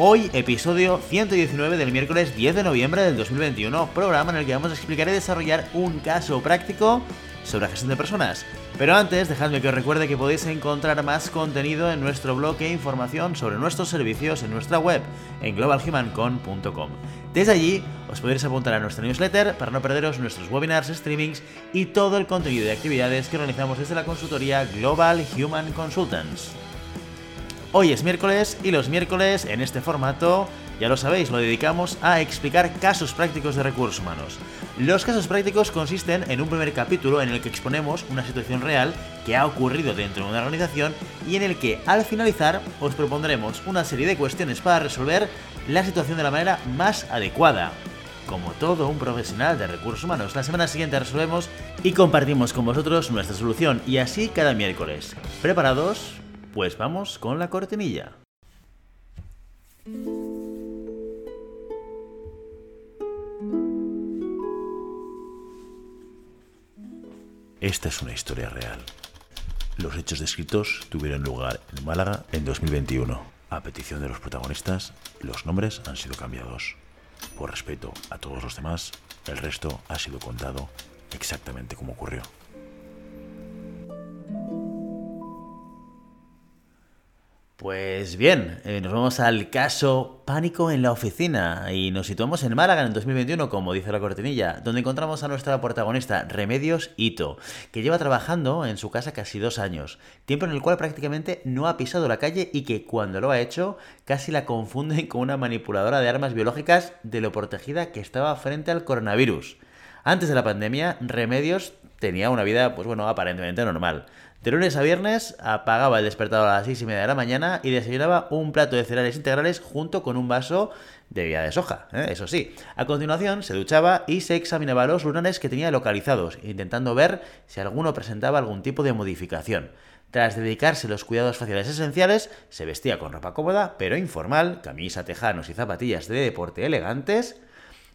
Hoy, episodio 119 del miércoles 10 de noviembre del 2021, programa en el que vamos a explicar y desarrollar un caso práctico sobre la gestión de personas. Pero antes, dejadme que os recuerde que podéis encontrar más contenido en nuestro blog e información sobre nuestros servicios en nuestra web, en globalhumancon.com. Desde allí, os podéis apuntar a nuestra newsletter para no perderos nuestros webinars, streamings y todo el contenido de actividades que organizamos desde la consultoría Global Human Consultants. Hoy es miércoles y los miércoles en este formato, ya lo sabéis, lo dedicamos a explicar casos prácticos de recursos humanos. Los casos prácticos consisten en un primer capítulo en el que exponemos una situación real que ha ocurrido dentro de una organización y en el que al finalizar os propondremos una serie de cuestiones para resolver la situación de la manera más adecuada. Como todo un profesional de recursos humanos, la semana siguiente resolvemos y compartimos con vosotros nuestra solución y así cada miércoles. ¿Preparados? Pues vamos con la cortinilla. Esta es una historia real. Los hechos descritos tuvieron lugar en Málaga en 2021. A petición de los protagonistas, los nombres han sido cambiados. Por respeto a todos los demás, el resto ha sido contado exactamente como ocurrió. Pues bien, eh, nos vamos al caso Pánico en la oficina y nos situamos en Málaga en 2021, como dice la cortinilla, donde encontramos a nuestra protagonista, Remedios Ito, que lleva trabajando en su casa casi dos años, tiempo en el cual prácticamente no ha pisado la calle y que cuando lo ha hecho casi la confunden con una manipuladora de armas biológicas de lo protegida que estaba frente al coronavirus. Antes de la pandemia, Remedios tenía una vida, pues bueno, aparentemente normal. De lunes a viernes apagaba el despertador a las 6 y media de la mañana y desayunaba un plato de cereales integrales junto con un vaso de vida de soja, ¿eh? eso sí. A continuación se duchaba y se examinaba los lunares que tenía localizados, intentando ver si alguno presentaba algún tipo de modificación. Tras dedicarse a los cuidados faciales esenciales, se vestía con ropa cómoda, pero informal, camisa, tejanos y zapatillas de deporte elegantes,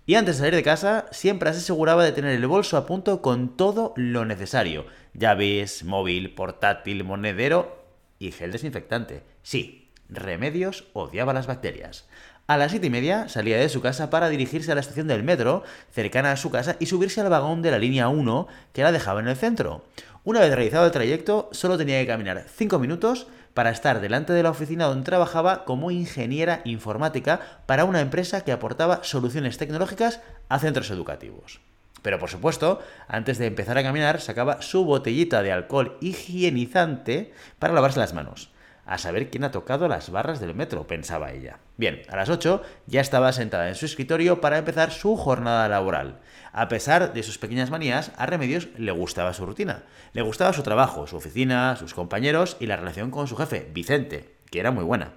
y antes de salir de casa, siempre se aseguraba de tener el bolso a punto con todo lo necesario. Llaves, móvil, portátil, monedero y gel desinfectante. Sí, Remedios odiaba las bacterias. A las siete y media salía de su casa para dirigirse a la estación del metro, cercana a su casa, y subirse al vagón de la línea 1 que la dejaba en el centro. Una vez realizado el trayecto, solo tenía que caminar 5 minutos para estar delante de la oficina donde trabajaba como ingeniera informática para una empresa que aportaba soluciones tecnológicas a centros educativos. Pero por supuesto, antes de empezar a caminar, sacaba su botellita de alcohol higienizante para lavarse las manos. A saber quién ha tocado las barras del metro, pensaba ella. Bien, a las 8 ya estaba sentada en su escritorio para empezar su jornada laboral. A pesar de sus pequeñas manías, a Remedios le gustaba su rutina. Le gustaba su trabajo, su oficina, sus compañeros y la relación con su jefe, Vicente, que era muy buena.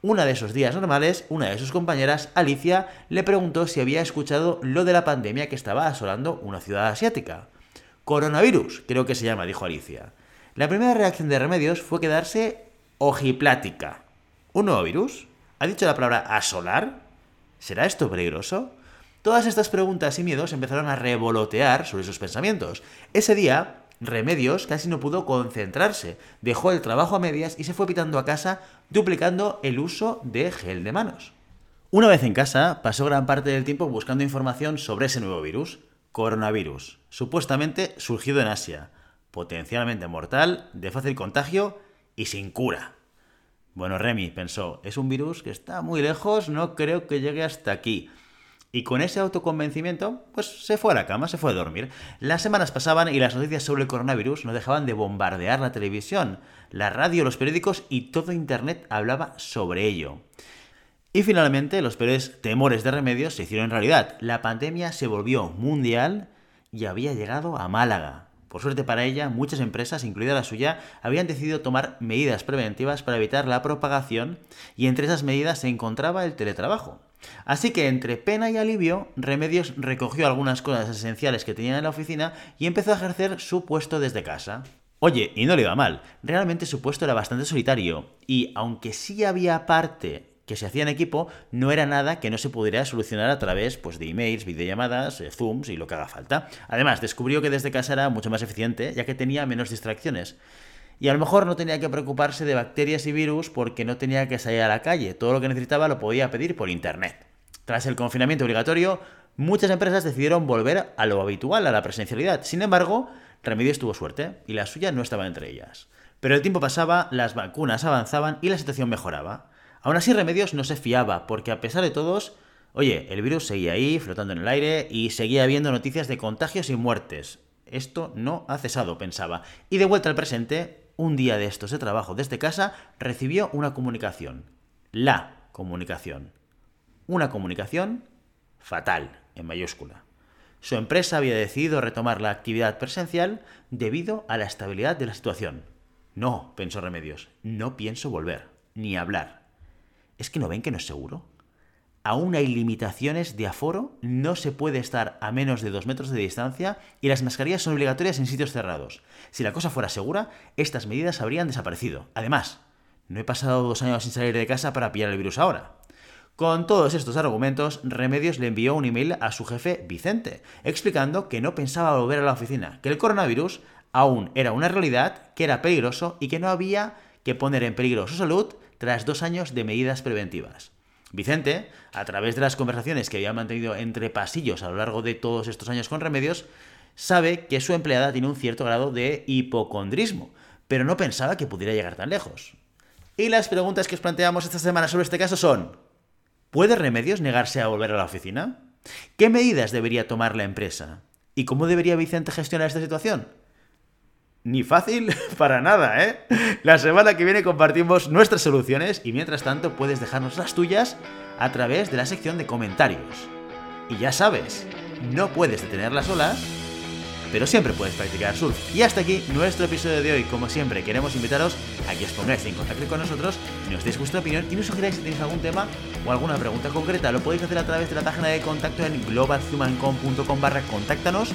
Una de esos días normales, una de sus compañeras, Alicia, le preguntó si había escuchado lo de la pandemia que estaba asolando una ciudad asiática. Coronavirus, creo que se llama, dijo Alicia. La primera reacción de Remedios fue quedarse ojiplática. ¿Un nuevo virus? ¿Ha dicho la palabra asolar? ¿Será esto peligroso? Todas estas preguntas y miedos empezaron a revolotear sobre sus pensamientos. Ese día, Remedios casi no pudo concentrarse, dejó el trabajo a medias y se fue pitando a casa duplicando el uso de gel de manos. Una vez en casa, pasó gran parte del tiempo buscando información sobre ese nuevo virus, coronavirus, supuestamente surgido en Asia, potencialmente mortal, de fácil contagio y sin cura. Bueno, Remy pensó, es un virus que está muy lejos, no creo que llegue hasta aquí. Y con ese autoconvencimiento, pues se fue a la cama, se fue a dormir. Las semanas pasaban y las noticias sobre el coronavirus no dejaban de bombardear la televisión, la radio, los periódicos y todo Internet hablaba sobre ello. Y finalmente los peores temores de remedios se hicieron realidad. La pandemia se volvió mundial y había llegado a Málaga. Por suerte para ella, muchas empresas, incluida la suya, habían decidido tomar medidas preventivas para evitar la propagación y entre esas medidas se encontraba el teletrabajo. Así que entre pena y alivio, Remedios recogió algunas cosas esenciales que tenía en la oficina y empezó a ejercer su puesto desde casa. Oye, y no le iba mal, realmente su puesto era bastante solitario y aunque sí había parte que se hacía en equipo, no era nada que no se pudiera solucionar a través pues, de emails, videollamadas, eh, zooms y lo que haga falta. Además, descubrió que desde casa era mucho más eficiente, ya que tenía menos distracciones. Y a lo mejor no tenía que preocuparse de bacterias y virus porque no tenía que salir a la calle. Todo lo que necesitaba lo podía pedir por internet. Tras el confinamiento obligatorio, muchas empresas decidieron volver a lo habitual, a la presencialidad. Sin embargo, Remedios tuvo suerte y la suya no estaba entre ellas. Pero el tiempo pasaba, las vacunas avanzaban y la situación mejoraba. Aún así, Remedios no se fiaba, porque a pesar de todos, oye, el virus seguía ahí, flotando en el aire, y seguía habiendo noticias de contagios y muertes. Esto no ha cesado, pensaba. Y de vuelta al presente, un día de estos de trabajo desde casa, recibió una comunicación. La comunicación. Una comunicación fatal, en mayúscula. Su empresa había decidido retomar la actividad presencial debido a la estabilidad de la situación. No, pensó Remedios, no pienso volver, ni hablar. ¿Es que no ven que no es seguro? Aún hay limitaciones de aforo, no se puede estar a menos de dos metros de distancia y las mascarillas son obligatorias en sitios cerrados. Si la cosa fuera segura, estas medidas habrían desaparecido. Además, no he pasado dos años sin salir de casa para pillar el virus ahora. Con todos estos argumentos, Remedios le envió un email a su jefe Vicente, explicando que no pensaba volver a la oficina, que el coronavirus aún era una realidad, que era peligroso y que no había que poner en peligro su salud tras dos años de medidas preventivas. Vicente, a través de las conversaciones que había mantenido entre pasillos a lo largo de todos estos años con remedios, sabe que su empleada tiene un cierto grado de hipocondrismo, pero no pensaba que pudiera llegar tan lejos. Y las preguntas que os planteamos esta semana sobre este caso son, ¿puede Remedios negarse a volver a la oficina? ¿Qué medidas debería tomar la empresa? ¿Y cómo debería Vicente gestionar esta situación? Ni fácil para nada, ¿eh? La semana que viene compartimos nuestras soluciones y mientras tanto puedes dejarnos las tuyas a través de la sección de comentarios. Y ya sabes, no puedes detener las olas, pero siempre puedes practicar surf. Y hasta aquí nuestro episodio de hoy. Como siempre, queremos invitaros a que os pongáis en contacto con nosotros, nos deis vuestra opinión y nos sugeráis si tenéis algún tema o alguna pregunta concreta. Lo podéis hacer a través de la página de contacto en globalhumancom.com barra contáctanos